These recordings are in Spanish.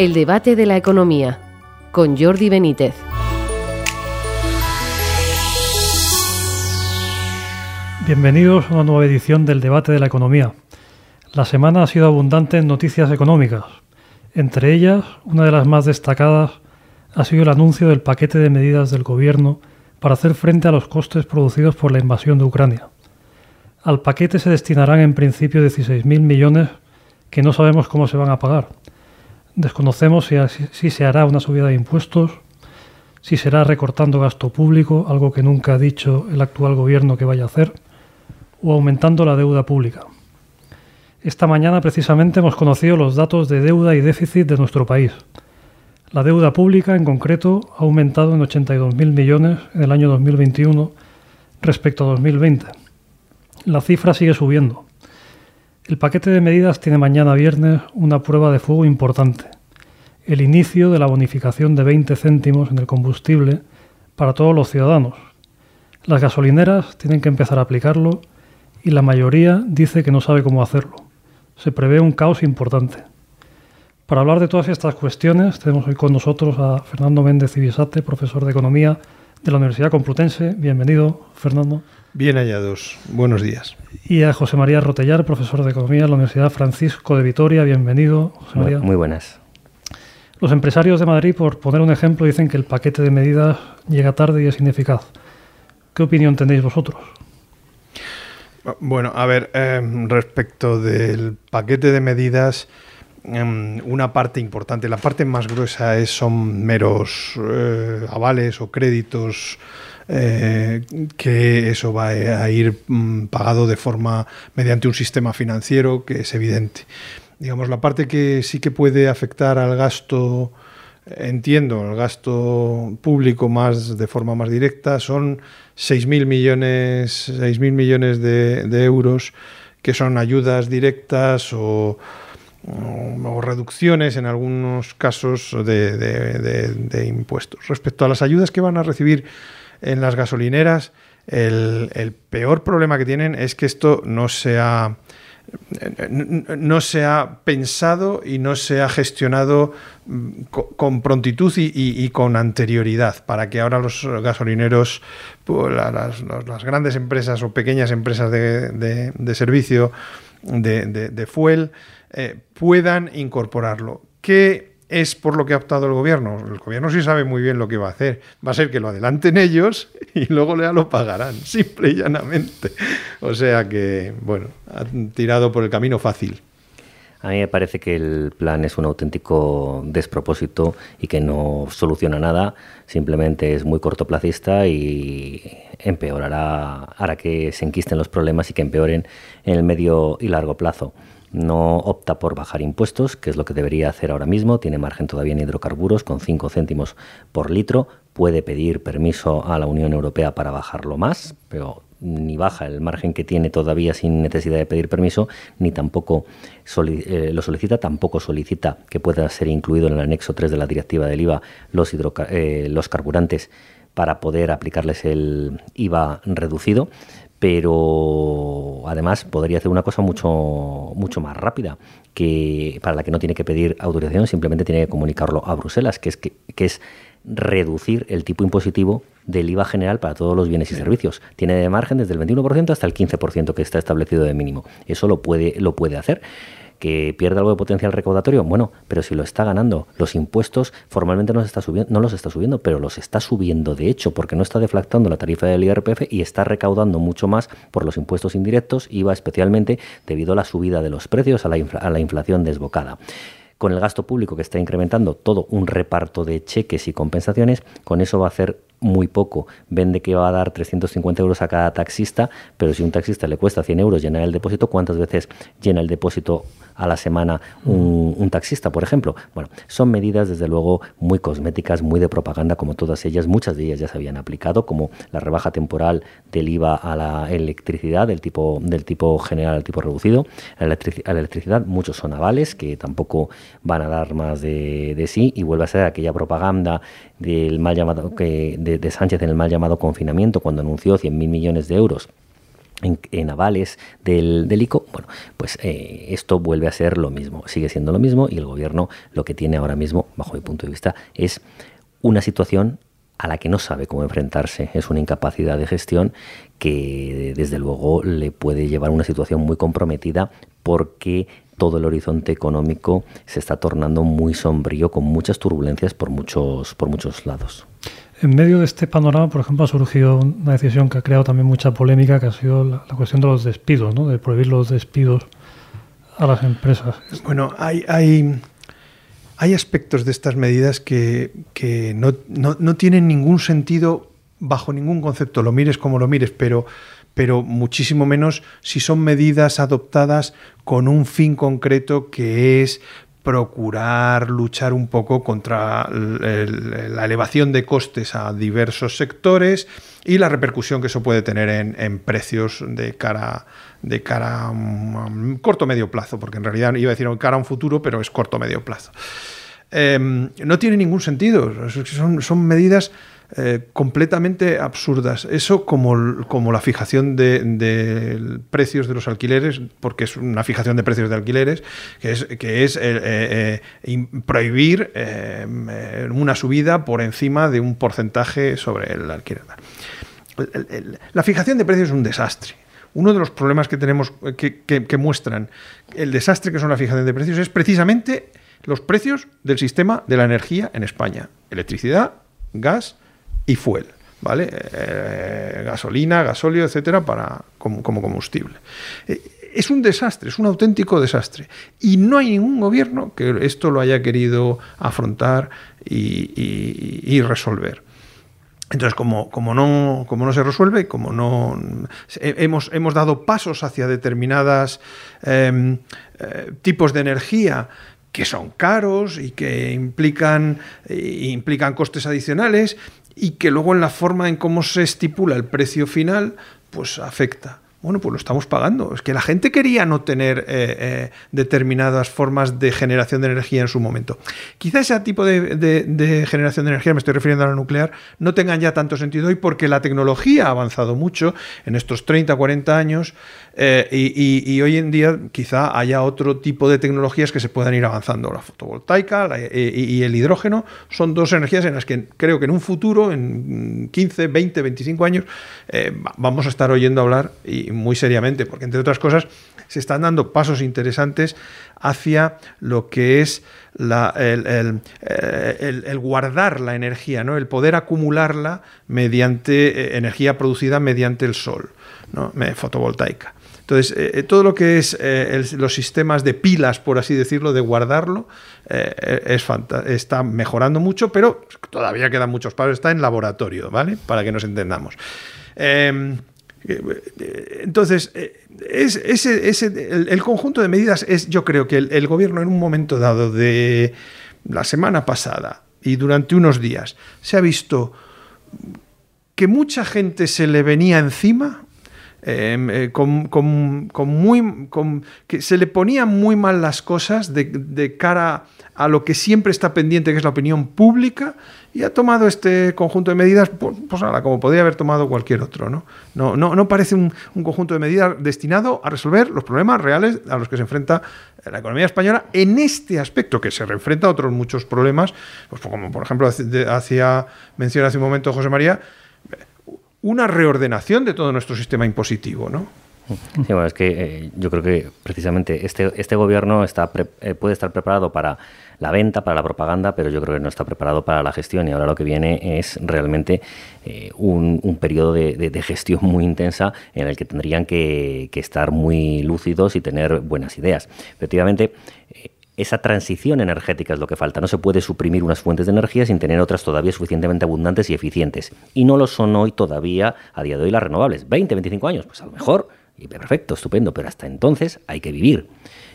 El debate de la economía con Jordi Benítez. Bienvenidos a una nueva edición del debate de la economía. La semana ha sido abundante en noticias económicas. Entre ellas, una de las más destacadas ha sido el anuncio del paquete de medidas del Gobierno para hacer frente a los costes producidos por la invasión de Ucrania. Al paquete se destinarán en principio 16.000 millones que no sabemos cómo se van a pagar Desconocemos si, se hará una subida de impuestos, si será recortando gasto público, algo que nunca ha dicho el actual gobierno que vaya a hacer, o aumentando la deuda pública. Esta mañana precisamente hemos conocido los datos de deuda y déficit de nuestro país. La deuda pública en concreto ha aumentado en 82.000 millones en el año 2021 respecto a 2020. La cifra sigue subiendo. El paquete de medidas tiene mañana viernes una prueba de fuego importante, el inicio de la bonificación de 20 céntimos en el combustible para todos los ciudadanos. Las gasolineras tienen que empezar a aplicarlo y la mayoría dice que no sabe cómo hacerlo. Se prevé un caos importante. Para hablar de todas estas cuestiones tenemos hoy con nosotros a Fernando Méndez Ibisate, profesor de Economía de la Universidad Complutense. Bienvenido, Fernando. Bien hallados. Buenos días. Y a José María Rotellar, profesor de Economía de la Universidad Francisco de Vitoria. Bienvenido, José María. Muy, buenas. Los empresarios de Madrid, por poner un ejemplo, dicen que el paquete de medidas llega tarde y es ineficaz. ¿Qué opinión tenéis vosotros? Bueno, a ver, em, respecto del paquete de medidas, em, una parte importante, la parte más gruesa es, son meros eh, avales o créditos eh, que eso va a ir mm, pagado de forma mediante un sistema financiero que es evidente. Digamos, la parte que sí que puede afectar al gasto, entiendo, al gasto público más de forma más directa, son 6.000 millones, 6.000 millones de, euros que son ayudas directas o, reducciones en algunos casos de, impuestos. Respecto a las ayudas que van a recibir en las gasolineras, el, peor problema que tienen es que esto no se ha, no se ha pensado y no se ha gestionado mm, con prontitud y, con anterioridad para que ahora los gasolineros, las, grandes empresas o pequeñas empresas de, servicio de, fuel eh, puedan incorporarlo. ¿Qué es por lo que ha optado el gobierno. El gobierno sí sabe muy bien lo que va a hacer. Va a ser que lo adelanten ellos y luego ya lo pagarán, simple y llanamente. O sea que, bueno, han tirado por el camino fácil. A mí me parece que el plan es un auténtico despropósito y que no soluciona nada, simplemente es muy cortoplacista y empeorará, hará que se enquisten los problemas y que empeoren en el medio y largo plazo no opta por bajar impuestos, que es lo que debería hacer ahora mismo, tiene margen todavía en hidrocarburos con 5 céntimos por litro, puede pedir permiso a la Unión Europea para bajarlo más, pero ni baja el margen que tiene todavía sin necesidad de pedir permiso, ni tampoco eh, lo solicita, tampoco solicita que pueda ser incluido en el anexo 3 de la directiva del IVA los, eh, los carburantes para poder aplicarles el IVA reducido pero además podría hacer una cosa mucho, mucho más rápida, que para la que no tiene que pedir autorización, simplemente tiene que comunicarlo a Bruselas, que es, que, es reducir el tipo impositivo del IVA general para todos los bienes y servicios. Tiene de margen desde el 21% hasta el 15% que está establecido de mínimo. Eso lo puede, lo puede hacer que pierde algo de potencial recaudatorio, bueno, pero si lo está ganando, los impuestos formalmente no, está subiendo, no los está subiendo, pero los está subiendo de hecho, porque no está deflactando la tarifa del IRPF y está recaudando mucho más por los impuestos indirectos, IVA especialmente debido a la subida de los precios, a la, a la inflación desbocada. Con el gasto público que está incrementando todo un reparto de cheques y compensaciones, con eso va a hacer muy poco. Vende que va a dar 350 euros a cada taxista, pero si un taxista le cuesta 100 euros llenar el depósito, ¿cuántas veces llena el depósito a la semana un, taxista, por ejemplo? Bueno, son medidas desde luego muy cosméticas, muy de propaganda, como todas ellas. Muchas de ellas ya se habían aplicado, como la rebaja temporal del IVA a la electricidad, del tipo, del tipo general al tipo reducido. A la, electricidad muchos son avales que tampoco van a dar más de, de sí y vuelve a ser aquella propaganda del mal llamado que de, Sánchez en el mal llamado confinamiento cuando anunció 100.000 millones de euros en, avales del, del, ICO, bueno, pues eh, esto vuelve a ser lo mismo, sigue siendo lo mismo y el gobierno lo que tiene ahora mismo, bajo mi punto de vista, es una situación a la que no sabe cómo enfrentarse. Es una incapacidad de gestión que desde luego le puede llevar a una situación muy comprometida porque todo el horizonte económico se está tornando muy sombrío con muchas turbulencias por muchos, por muchos lados. En medio de este panorama, por ejemplo, ha surgido una decisión que ha creado también mucha polémica, que ha sido la, cuestión de los despidos, ¿no? de prohibir los despidos a las empresas. Bueno, hay, hay, hay aspectos de estas medidas que, que no, no, no tienen ningún sentido bajo ningún concepto, lo mires como lo mires, pero pero muchísimo menos si son medidas adoptadas con un fin concreto que es procurar luchar un poco contra la elevación de costes a diversos sectores y la repercusión que eso puede tener en, precios de cara de cara a un, corto medio plazo, porque en realidad iba a decir cara a un futuro, pero es corto medio plazo. Em, no tiene ningún sentido, son, son medidas eh, completamente absurdas. Eso como, como la fijación de, precios de los alquileres, porque es una fijación de precios de alquileres, que es, que es eh, eh, prohibir una subida por encima de un porcentaje sobre el alquiler. La fijación de precios es un desastre. Uno de los problemas que tenemos que, que muestran el desastre que son la fijación de precios es precisamente los precios del sistema de la energía en España. Electricidad, gas, y fuel, ¿vale? Eh, gasolina, gasóleo, etcétera, para, como, combustible. Eh, es un desastre, es un auténtico desastre. Y no hay ningún gobierno que esto lo haya querido afrontar y, resolver. Entonces, como, como, no, como no se resuelve, como no hemos, hemos dado pasos hacia determinadas em, eh, tipos de energía que son caros y que implican, implican costes adicionales y que luego en la forma en cómo se estipula el precio final, pues afecta. Bueno, pues lo estamos pagando. Es que la gente quería no tener eh, eh, determinadas formas de generación de energía en su momento. Quizá ese tipo de, generación de energía, me estoy refiriendo a la nuclear, no tengan ya tanto sentido hoy porque la tecnología ha avanzado mucho en estos 30, 40 años eh, y, hoy en día quizá haya otro tipo de tecnologías que se puedan ir avanzando. La fotovoltaica y, el hidrógeno son dos energías en las que creo que en un futuro, en 15, 20, 25 años, vamos a estar oyendo hablar y muy seriamente, porque entre otras cosas se están dando pasos interesantes hacia lo que es eh, el, guardar la energía, ¿no? el poder acumularla mediante eh, energía producida mediante el sol, ¿no? fotovoltaica. Entonces, eh, todo lo que es los sistemas de pilas, por así decirlo, de guardarlo, es está mejorando mucho, pero todavía quedan muchos pasos. Está en laboratorio, ¿vale? Para que nos entendamos. Em, entonces, eh, es, el, conjunto de medidas es, yo creo que el, gobierno en un momento dado de la semana pasada y durante unos días se ha visto que mucha gente se le venía encima, eh, con, muy, que se le ponían muy mal las cosas de, de cara a lo que siempre está pendiente, que es la opinión pública, y ha tomado este conjunto de medidas, pues, pues como podría haber tomado cualquier otro. No, no, no, no parece un, conjunto de medidas destinado a resolver los problemas reales a los que se enfrenta la economía española en este aspecto, que se enfrenta a otros muchos problemas, pues como por ejemplo hacía mención hace un momento José María, una reordenación de todo nuestro sistema impositivo, ¿no? Sí, bueno, es que eh, yo creo que precisamente este, este gobierno está eh, puede estar preparado para la venta, para la propaganda, pero yo creo que no está preparado para la gestión y ahora lo que viene es realmente eh, un, periodo de, gestión muy intensa en el que tendrían que, estar muy lúcidos y tener buenas ideas. Efectivamente, esa transición energética es lo que falta. No se puede suprimir unas fuentes de energía sin tener otras todavía suficientemente abundantes y eficientes. Y no lo son hoy todavía, a día de hoy, las renovables. 20, 25 años, pues a lo mejor, y perfecto, estupendo, pero hasta entonces hay que vivir.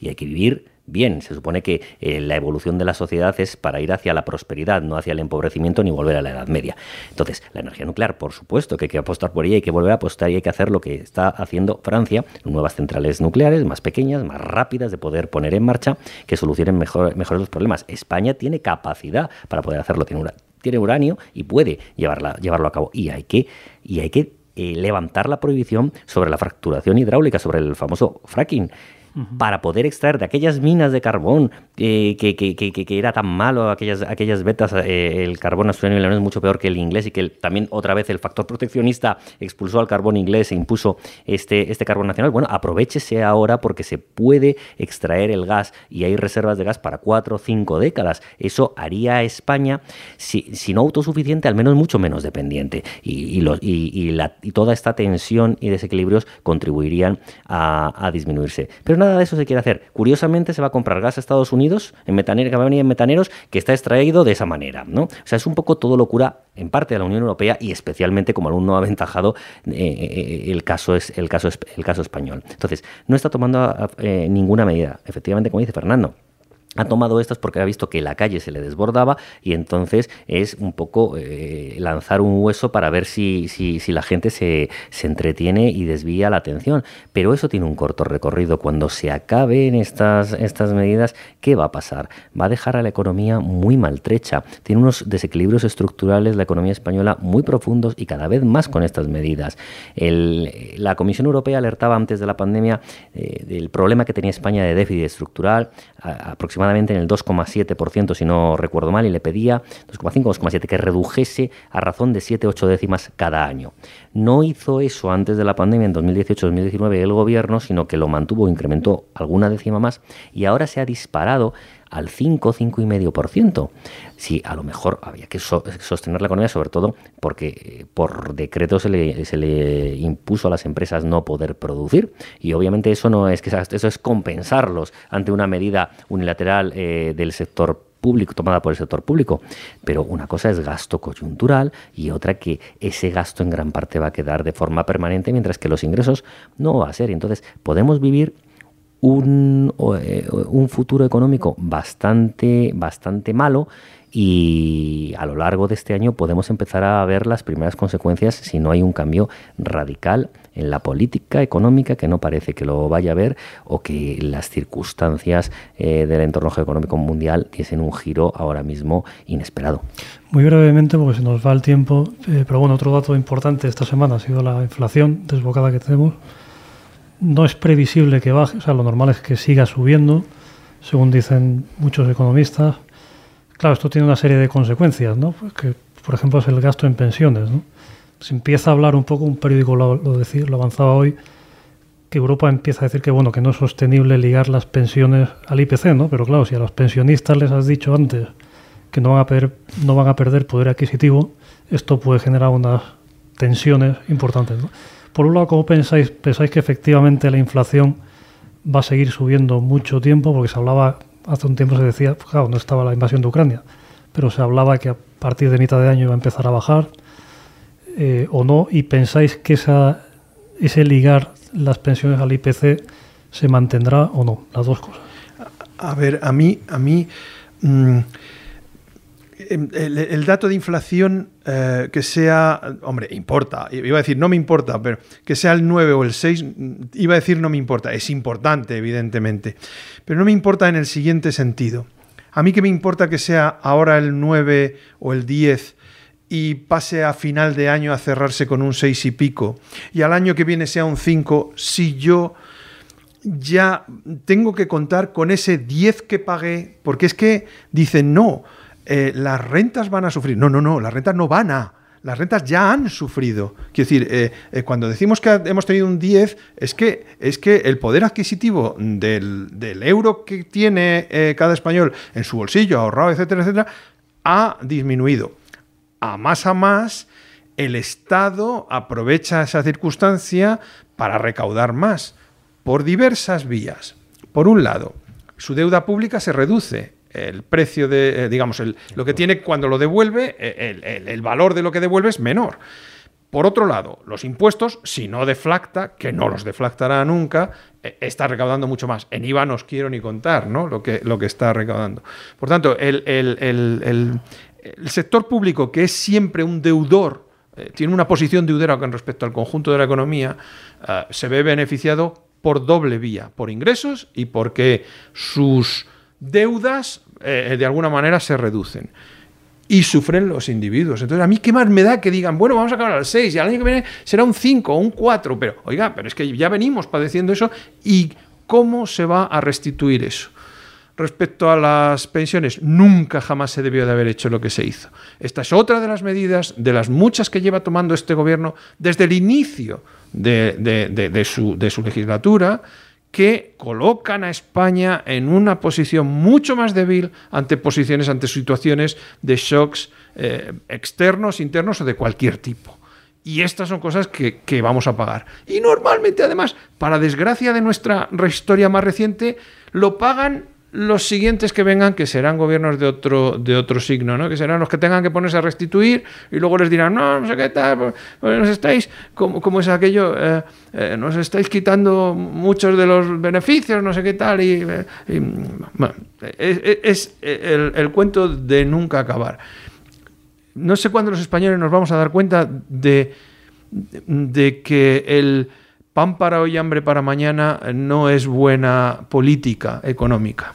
Y hay que vivir bien. Se supone que eh, la evolución de la sociedad es para ir hacia la prosperidad, no hacia el empobrecimiento ni volver a la Edad Media. Entonces, la energía nuclear, por supuesto que hay que apostar por ella, hay que volver a apostar y hay que hacer lo que está haciendo Francia, nuevas centrales nucleares más pequeñas, más rápidas de poder poner en marcha, que solucionen mejor, los problemas. España tiene capacidad para poder hacerlo, tiene, tiene uranio y puede llevarla, llevarlo a cabo. Y hay que, y hay que eh, levantar la prohibición sobre la fracturación hidráulica, sobre el famoso fracking para poder extraer de aquellas minas de carbón eh, que, que, que, que, era tan malo, aquellas, aquellas vetas, eh, el carbón australiano es mucho peor que el inglés y que también otra vez el factor proteccionista expulsó al carbón inglés e impuso este, este carbón nacional. Bueno, aprovechese ahora porque se puede extraer el gas y hay reservas de gas para cuatro o cinco décadas. Eso haría a España, si, si no autosuficiente, al menos mucho menos dependiente. Y, y, y, la, y toda esta tensión y desequilibrios contribuirían a, a disminuirse. Pero nada de eso se quiere hacer. Curiosamente se va a comprar gas a Estados Unidos en metaneros, que va a venir en metaneros que está extraído de esa manera, ¿no? O sea, es un poco todo locura en parte de la Unión Europea y especialmente como alumno aventajado eh, eh, el caso es el caso el caso español. Entonces, no está tomando eh, ninguna medida. Efectivamente, como dice Fernando, ha tomado estas porque ha visto que la calle se le desbordaba y entonces es un poco eh, lanzar un hueso para ver si, si, la gente se, se, entretiene y desvía la atención. Pero eso tiene un corto recorrido. Cuando se acaben estas, estas medidas, ¿qué va a pasar? Va a dejar a la economía muy maltrecha. Tiene unos desequilibrios estructurales la economía española muy profundos y cada vez más con estas medidas. La Comisión Europea alertaba antes de la pandemia eh, del problema que tenía España de déficit estructural, aproximadamente aproximadamente en el 2,7%, si no recuerdo mal, y le pedía 2,5, 2,7, que redujese a razón de 7-8 décimas cada año. No hizo eso antes de la pandemia, en 2018-2019, el gobierno, sino que lo mantuvo, incrementó alguna décima más, y ahora se ha disparado al 5, 5,5%. Sí, a lo mejor había que sostener la economía, sobre todo porque eh, por decreto se le, se le, impuso a las empresas no poder producir. Y obviamente eso no es que eso es compensarlos ante una medida unilateral eh, del sector público, tomada por el sector público. Pero una cosa es gasto coyuntural y otra que ese gasto en gran parte va a quedar de forma permanente, mientras que los ingresos no va a ser. Entonces, podemos vivir un, eh, un futuro económico bastante, bastante malo y a lo largo de este año podemos empezar a ver las primeras consecuencias si no hay un cambio radical en la política económica que no parece que lo vaya a ver o que las circunstancias eh, del entorno geoeconómico mundial tienen un giro ahora mismo inesperado. Muy brevemente, porque se nos va el tiempo, eh, pero bueno, otro dato importante esta semana ha sido la inflación desbocada que tenemos no es previsible que baje, o sea, lo normal es que siga subiendo, según dicen muchos economistas. Claro, esto tiene una serie de consecuencias, ¿no? Pues por ejemplo, es el gasto en pensiones, ¿no? Se empieza a hablar un poco, un periódico lo, lo, decía, lo avanzaba hoy, que Europa empieza a decir que, bueno, que no es sostenible ligar las pensiones al IPC, ¿no? Pero claro, si a los pensionistas les has dicho antes que no van a perder, no van a perder poder adquisitivo, esto puede generar unas tensiones importantes, ¿no? Por un lado, ¿cómo pensáis? ¿Pensáis que efectivamente la inflación va a seguir subiendo mucho tiempo? Porque se hablaba, hace un tiempo se decía, claro, no estaba la invasión de Ucrania, pero se hablaba que a partir de mitad de año iba a empezar a bajar, eh, o no, y pensáis que esa, ese ligar las pensiones al IPC se mantendrá o no, las dos cosas. A ver, a mí, a mí mmm, el, el, dato de inflación eh, que sea, hombre, importa, iba a decir no me importa, pero que sea el 9 o el 6, iba a decir no me importa, es importante evidentemente, pero no me importa en el siguiente sentido. A mí que me importa que sea ahora el 9 o el 10 y pase a final de año a cerrarse con un 6 y pico y al año que viene sea un 5 si yo ya tengo que contar con ese 10 que pagué, porque es que dicen no, eh, las rentas van a sufrir. No, no, no, las rentas no van a. Las rentas ya han sufrido. Quiero decir, eh, eh, cuando decimos que hemos tenido un 10, es que, es que el poder adquisitivo del, del euro que tiene cada español en su bolsillo, ahorrado, etcétera, etcétera, ha disminuido. A más a más, el Estado aprovecha esa circunstancia para recaudar más por diversas vías. Por un lado, su deuda pública se reduce el precio de, eh, digamos, el, lo que tiene cuando lo devuelve, eh, el, el, valor de lo que devuelve es menor. Por otro lado, los impuestos, si no deflacta, que no los deflactará nunca, eh, está recaudando mucho más. En IVA no os quiero ni contar ¿no? lo, que, lo que está recaudando. Por tanto, el, el sector público, que es siempre un deudor, tiene una posición deudera con respecto al conjunto de la economía, se ve beneficiado por doble vía, por ingresos y porque sus deudas eh, de alguna manera se reducen. y sufren los individuos. Entonces, a mí qué más me da que digan, bueno, vamos a acabar al 6 y al año que viene será un 5 o un 4, pero oiga, pero es que ya venimos padeciendo eso y cómo se va a restituir eso. Respecto a las pensiones, nunca jamás se debió de haber hecho lo que se hizo. Esta es otra de las medidas, de las muchas que lleva tomando este gobierno desde el inicio de, su, de su legislatura, que colocan a España en una posición mucho más débil ante posiciones, ante situaciones de shocks eh, externos, internos o de cualquier tipo. Y estas son cosas que, que, vamos a pagar. Y normalmente, además, para desgracia de nuestra historia más reciente, lo pagan los siguientes que vengan, que serán gobiernos de otro, de otro signo, ¿no? que serán los que tengan que ponerse a restituir y luego les dirán, no, no sé qué tal, pues, pues nos estáis, como, es aquello, eh, eh, nos estáis quitando muchos de los beneficios, no sé qué tal, y, es, el, el, cuento de nunca acabar. No sé cuándo los españoles nos vamos a dar cuenta de, de que el pan para hoy, hambre para mañana no es buena política económica.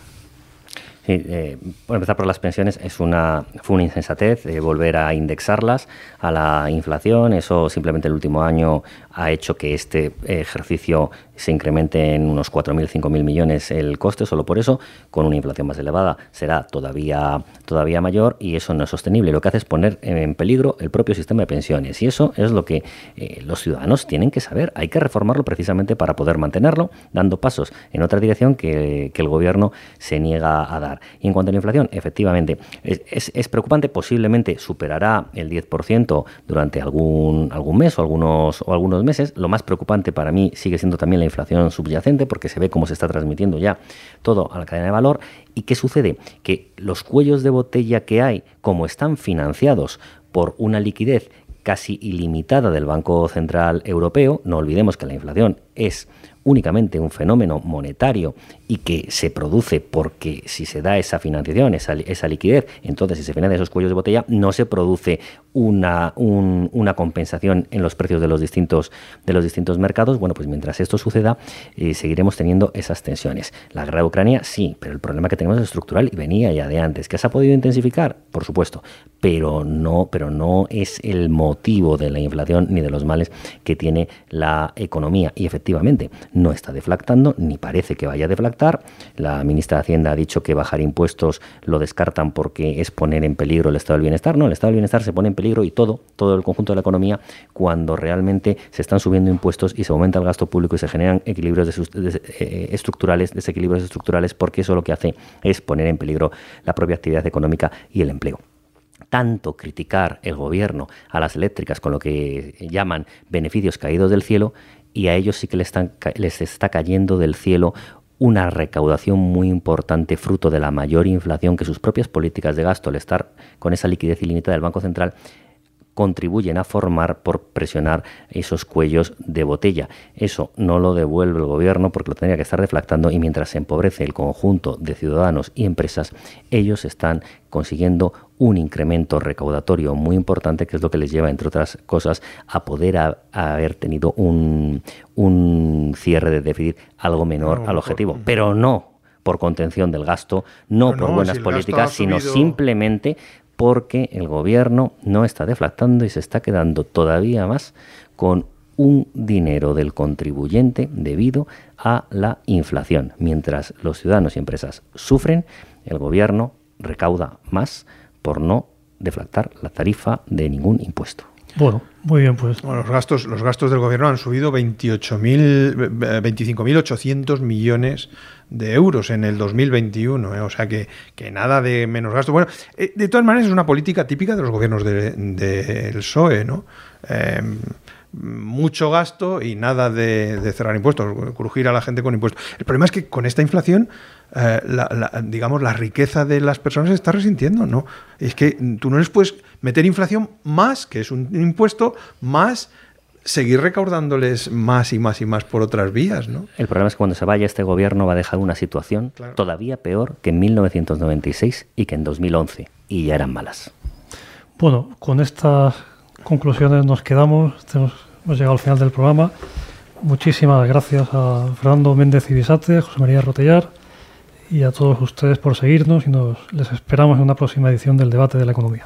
Sí, eh, por empezar por las pensiones, es una, fue una insensatez eh, volver a indexarlas a la inflación. Eso simplemente el último año ha hecho que este ejercicio se incremente en unos 4.000, 5.000 millones el coste, solo por eso, con una inflación más elevada será todavía, todavía mayor y eso no es sostenible. Lo que hace es poner en peligro el propio sistema de pensiones y eso es lo que eh, los ciudadanos tienen que saber. Hay que reformarlo precisamente para poder mantenerlo, dando pasos en otra dirección que, el gobierno se niega a dar. Y en cuanto a la inflación, efectivamente, es, es preocupante, posiblemente superará el 10% durante algún, algún mes o algunos, o algunos meses. Lo más preocupante para mí sigue siendo también la inflación subyacente, porque se ve cómo se está transmitiendo ya todo a la cadena de valor. ¿Y qué sucede? Que los cuellos de botella que hay, como están financiados por una liquidez casi ilimitada del Banco Central Europeo, no olvidemos que la inflación es únicamente un fenómeno monetario y que se produce porque si se da esa financiación, esa, liquidez, entonces si se financian esos cuellos de botella, no se produce una, una compensación en los precios de los distintos, de los distintos mercados. Bueno, pues mientras esto suceda, eh, seguiremos teniendo esas tensiones. La guerra de Ucrania, sí, pero el problema que tenemos es estructural y venía ya de antes. ¿Que se ha podido intensificar? Por supuesto, pero no, pero no es el motivo de la inflación ni de los males que tiene la economía. Y efectivamente, no está deflactando, ni parece que vaya a deflactar. La ministra de Hacienda ha dicho que bajar impuestos lo descartan porque es poner en peligro el estado del bienestar. No, el estado del bienestar se pone en peligro y todo, todo el conjunto de la economía cuando realmente se están subiendo impuestos y se aumenta el gasto público y se generan equilibrios eh, estructurales, desequilibrios estructurales, porque eso lo que hace es poner en peligro la propia actividad económica y el empleo tanto criticar el gobierno a las eléctricas con lo que llaman beneficios caídos del cielo y a ellos sí que les, está cayendo del cielo una recaudación muy importante fruto de la mayor inflación que sus propias políticas de gasto al estar con esa liquidez ilimitada del Banco Central contribuyen a formar por presionar esos cuellos de botella. Eso no lo devuelve el gobierno porque lo tendría que estar deflactando y mientras se empobrece el conjunto de ciudadanos y empresas, ellos están consiguiendo un incremento recaudatorio muy importante que es lo que les lleva, entre otras cosas, a poder haber tenido un, cierre de déficit algo menor al objetivo. Pero no por contención del gasto, no por buenas políticas, sino simplemente porque el gobierno no está deflactando y se está quedando todavía más con un dinero del contribuyente debido a la inflación. Mientras los ciudadanos y empresas sufren, el gobierno recauda más por no deflactar la tarifa de ningún impuesto. Bueno, muy bien, pues. los, gastos, los gastos del gobierno han subido 25.800 millones de euros en el 2021. ¿eh? O sea que, que, nada de menos gasto. Bueno, eh, de todas maneras es una política típica de los gobiernos del de, PSOE, ¿no? Em, mucho gasto y nada de, cerrar impuestos, crujir a la gente con impuestos. El problema es que con esta inflación, eh, la, digamos, la riqueza de las personas se está resintiendo, ¿no? Es que tú no les puedes meter inflación más, que es un impuesto, más seguir recaudándoles más y más y más por otras vías, ¿no? El problema es que cuando se vaya este gobierno va a dejar una situación todavía peor que en 1996 y que en 2011, y ya eran malas. Bueno, con estas conclusiones nos quedamos. Hemos llegado al final del programa. Muchísimas gracias a Fernando Méndez Ibisate, José María Rotellar y a todos ustedes por seguirnos y nos les esperamos en una próxima edición del debate de la economía.